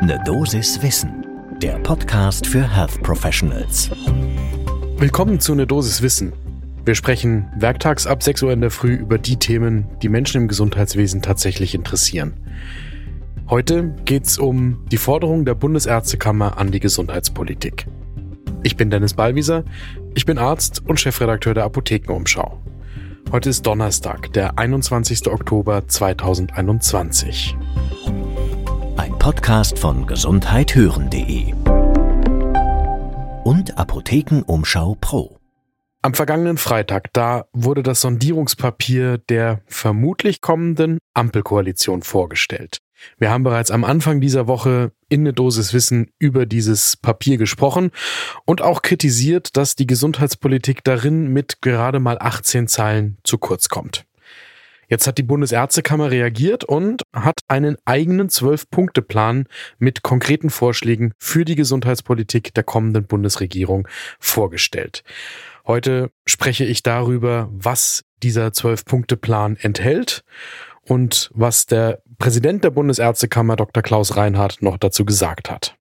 Ne Dosis Wissen, der Podcast für Health Professionals. Willkommen zu Ne Dosis Wissen. Wir sprechen werktags ab 6 Uhr in der Früh über die Themen, die Menschen im Gesundheitswesen tatsächlich interessieren. Heute geht es um die Forderung der Bundesärztekammer an die Gesundheitspolitik. Ich bin Dennis Ballwieser, ich bin Arzt und Chefredakteur der Apothekenumschau. Heute ist Donnerstag, der 21. Oktober 2021. Ein Podcast von gesundheithören.de und Apothekenumschau Pro. Am vergangenen Freitag, da wurde das Sondierungspapier der vermutlich kommenden Ampelkoalition vorgestellt. Wir haben bereits am Anfang dieser Woche in eine Dosis Wissen über dieses Papier gesprochen und auch kritisiert, dass die Gesundheitspolitik darin mit gerade mal 18 Zeilen zu kurz kommt. Jetzt hat die Bundesärztekammer reagiert und hat einen eigenen Zwölf-Punkte-Plan mit konkreten Vorschlägen für die Gesundheitspolitik der kommenden Bundesregierung vorgestellt. Heute spreche ich darüber, was dieser Zwölf-Punkte-Plan enthält und was der Präsident der Bundesärztekammer Dr. Klaus Reinhardt noch dazu gesagt hat.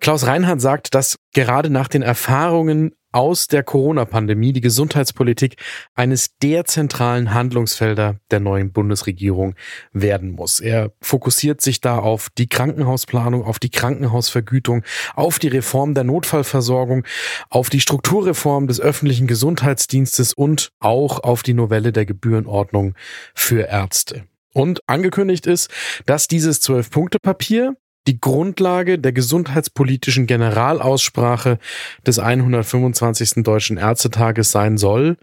Klaus Reinhardt sagt, dass gerade nach den Erfahrungen aus der Corona-Pandemie die Gesundheitspolitik eines der zentralen Handlungsfelder der neuen Bundesregierung werden muss. Er fokussiert sich da auf die Krankenhausplanung, auf die Krankenhausvergütung, auf die Reform der Notfallversorgung, auf die Strukturreform des öffentlichen Gesundheitsdienstes und auch auf die Novelle der Gebührenordnung für Ärzte. Und angekündigt ist, dass dieses Zwölf-Punkte-Papier die Grundlage der gesundheitspolitischen Generalaussprache des 125. Deutschen Ärztetages sein soll.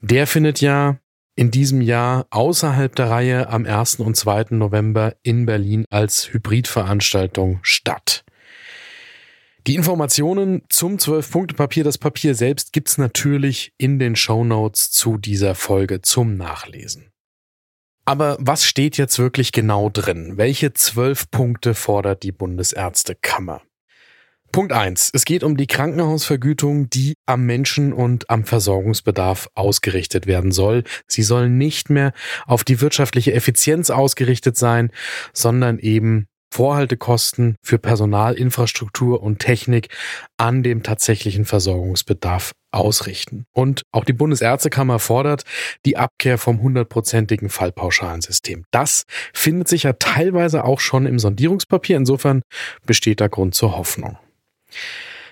Der findet ja in diesem Jahr außerhalb der Reihe am 1. und 2. November in Berlin als Hybridveranstaltung statt. Die Informationen zum Zwölf-Punkte-Papier, das Papier selbst, gibt's natürlich in den Show Notes zu dieser Folge zum Nachlesen. Aber was steht jetzt wirklich genau drin? Welche zwölf Punkte fordert die Bundesärztekammer? Punkt eins: Es geht um die Krankenhausvergütung, die am Menschen und am Versorgungsbedarf ausgerichtet werden soll. Sie soll nicht mehr auf die wirtschaftliche Effizienz ausgerichtet sein, sondern eben Vorhaltekosten für Personal, Infrastruktur und Technik an dem tatsächlichen Versorgungsbedarf ausrichten. Und auch die Bundesärztekammer fordert die Abkehr vom hundertprozentigen Fallpauschalensystem. Das findet sich ja teilweise auch schon im Sondierungspapier. Insofern besteht da Grund zur Hoffnung.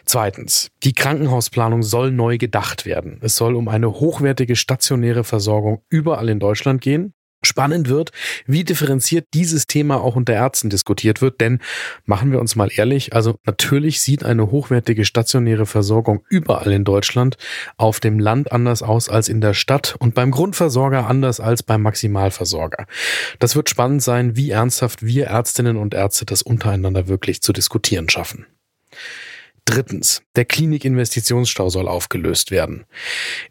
Zweitens, die Krankenhausplanung soll neu gedacht werden. Es soll um eine hochwertige stationäre Versorgung überall in Deutschland gehen spannend wird, wie differenziert dieses Thema auch unter Ärzten diskutiert wird. Denn machen wir uns mal ehrlich, also natürlich sieht eine hochwertige stationäre Versorgung überall in Deutschland auf dem Land anders aus als in der Stadt und beim Grundversorger anders als beim Maximalversorger. Das wird spannend sein, wie ernsthaft wir Ärztinnen und Ärzte das untereinander wirklich zu diskutieren schaffen. Drittens, der Klinikinvestitionsstau soll aufgelöst werden.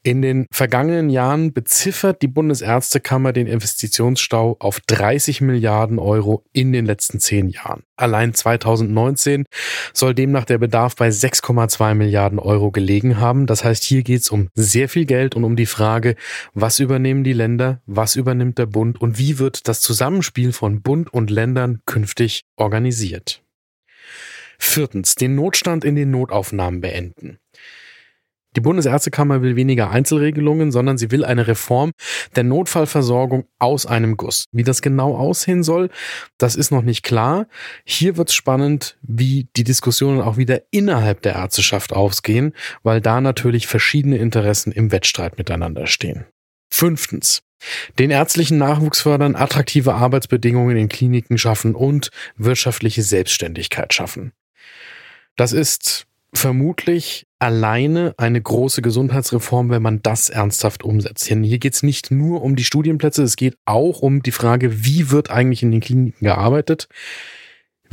In den vergangenen Jahren beziffert die Bundesärztekammer den Investitionsstau auf 30 Milliarden Euro in den letzten zehn Jahren. Allein 2019 soll demnach der Bedarf bei 6,2 Milliarden Euro gelegen haben. Das heißt, hier geht es um sehr viel Geld und um die Frage, was übernehmen die Länder, was übernimmt der Bund und wie wird das Zusammenspiel von Bund und Ländern künftig organisiert. Viertens, den Notstand in den Notaufnahmen beenden. Die Bundesärztekammer will weniger Einzelregelungen, sondern sie will eine Reform der Notfallversorgung aus einem Guss. Wie das genau aussehen soll, das ist noch nicht klar. Hier wird es spannend, wie die Diskussionen auch wieder innerhalb der Ärzteschaft ausgehen, weil da natürlich verschiedene Interessen im Wettstreit miteinander stehen. Fünftens. Den ärztlichen Nachwuchs fördern, attraktive Arbeitsbedingungen in Kliniken schaffen und wirtschaftliche Selbstständigkeit schaffen. Das ist vermutlich alleine eine große Gesundheitsreform, wenn man das ernsthaft umsetzt. Hier geht es nicht nur um die Studienplätze, es geht auch um die Frage, wie wird eigentlich in den Kliniken gearbeitet.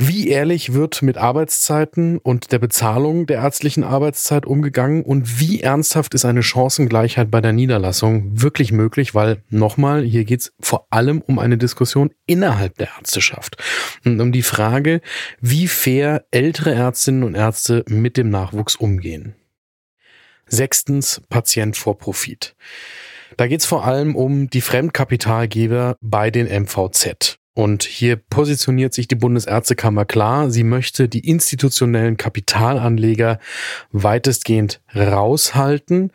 Wie ehrlich wird mit Arbeitszeiten und der Bezahlung der ärztlichen Arbeitszeit umgegangen und wie ernsthaft ist eine Chancengleichheit bei der Niederlassung wirklich möglich? Weil nochmal, hier geht es vor allem um eine Diskussion innerhalb der Ärzteschaft und um die Frage, wie fair ältere Ärztinnen und Ärzte mit dem Nachwuchs umgehen. Sechstens, Patient vor Profit. Da geht es vor allem um die Fremdkapitalgeber bei den MVZ. Und hier positioniert sich die Bundesärztekammer klar. Sie möchte die institutionellen Kapitalanleger weitestgehend raushalten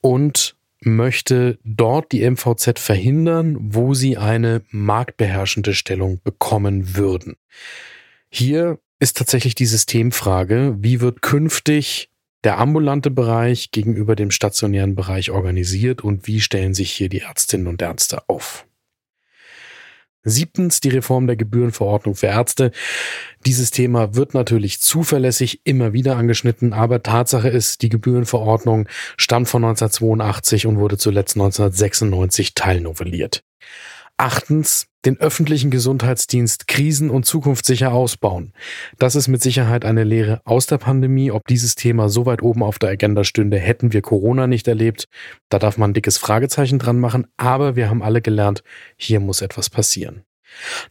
und möchte dort die MVZ verhindern, wo sie eine marktbeherrschende Stellung bekommen würden. Hier ist tatsächlich die Systemfrage, wie wird künftig der ambulante Bereich gegenüber dem stationären Bereich organisiert und wie stellen sich hier die Ärztinnen und Ärzte auf? Siebtens die Reform der Gebührenverordnung für Ärzte. Dieses Thema wird natürlich zuverlässig immer wieder angeschnitten, aber Tatsache ist, die Gebührenverordnung stammt von 1982 und wurde zuletzt 1996 teilnovelliert. Achtens, den öffentlichen Gesundheitsdienst krisen- und zukunftssicher ausbauen. Das ist mit Sicherheit eine Lehre aus der Pandemie. Ob dieses Thema so weit oben auf der Agenda stünde, hätten wir Corona nicht erlebt. Da darf man ein dickes Fragezeichen dran machen. Aber wir haben alle gelernt, hier muss etwas passieren.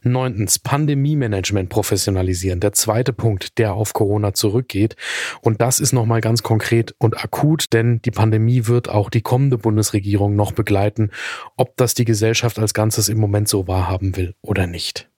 Neuntens, Pandemie-Management professionalisieren. Der zweite Punkt, der auf Corona zurückgeht. Und das ist nochmal ganz konkret und akut, denn die Pandemie wird auch die kommende Bundesregierung noch begleiten, ob das die Gesellschaft als Ganzes im Moment so wahrhaben will oder nicht.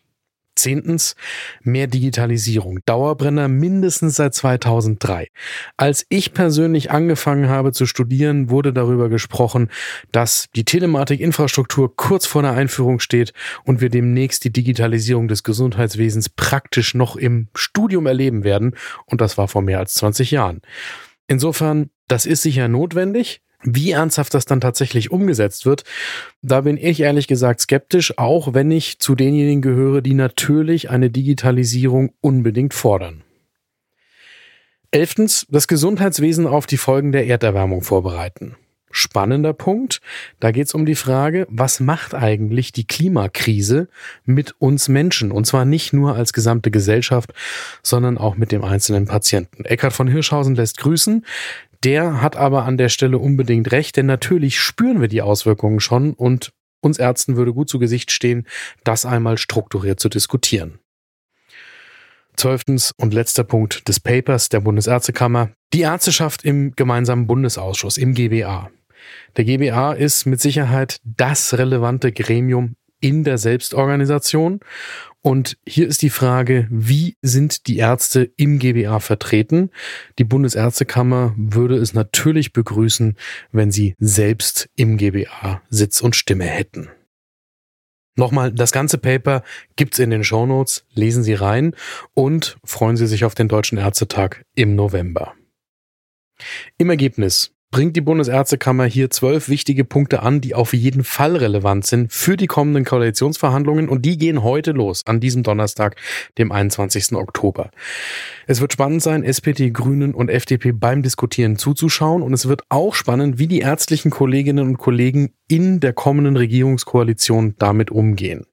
Zehntens, mehr Digitalisierung. Dauerbrenner mindestens seit 2003. Als ich persönlich angefangen habe zu studieren, wurde darüber gesprochen, dass die Telematikinfrastruktur kurz vor der Einführung steht und wir demnächst die Digitalisierung des Gesundheitswesens praktisch noch im Studium erleben werden. Und das war vor mehr als 20 Jahren. Insofern, das ist sicher notwendig. Wie ernsthaft das dann tatsächlich umgesetzt wird, da bin ich ehrlich gesagt skeptisch, auch wenn ich zu denjenigen gehöre, die natürlich eine Digitalisierung unbedingt fordern. Elftens, das Gesundheitswesen auf die Folgen der Erderwärmung vorbereiten. Spannender Punkt. Da geht es um die Frage, was macht eigentlich die Klimakrise mit uns Menschen? Und zwar nicht nur als gesamte Gesellschaft, sondern auch mit dem einzelnen Patienten. Eckhard von Hirschhausen lässt grüßen. Der hat aber an der Stelle unbedingt recht, denn natürlich spüren wir die Auswirkungen schon und uns Ärzten würde gut zu Gesicht stehen, das einmal strukturiert zu diskutieren. Zwölftens und letzter Punkt des Papers der Bundesärztekammer. Die Ärzteschaft im gemeinsamen Bundesausschuss, im GBA. Der GBA ist mit Sicherheit das relevante Gremium in der Selbstorganisation und hier ist die Frage, wie sind die Ärzte im GBA vertreten? Die Bundesärztekammer würde es natürlich begrüßen, wenn sie selbst im GBA Sitz und Stimme hätten. Nochmal, das ganze Paper gibt's in den Shownotes, lesen Sie rein und freuen Sie sich auf den Deutschen Ärztetag im November. Im Ergebnis bringt die Bundesärztekammer hier zwölf wichtige Punkte an, die auf jeden Fall relevant sind für die kommenden Koalitionsverhandlungen und die gehen heute los, an diesem Donnerstag, dem 21. Oktober. Es wird spannend sein, SPD, Grünen und FDP beim Diskutieren zuzuschauen und es wird auch spannend, wie die ärztlichen Kolleginnen und Kollegen in der kommenden Regierungskoalition damit umgehen.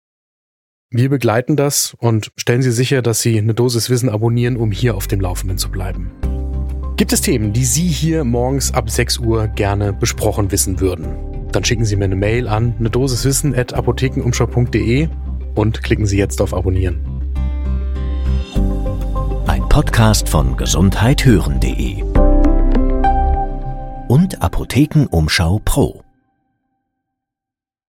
Wir begleiten das und stellen Sie sicher, dass Sie eine Dosis Wissen abonnieren, um hier auf dem Laufenden zu bleiben. Gibt es Themen, die Sie hier morgens ab 6 Uhr gerne besprochen wissen würden? Dann schicken Sie mir eine Mail an eine Dosis Wissen at apothekenumschau.de und klicken Sie jetzt auf Abonnieren. Ein Podcast von gesundheithören.de und Apothekenumschau Pro.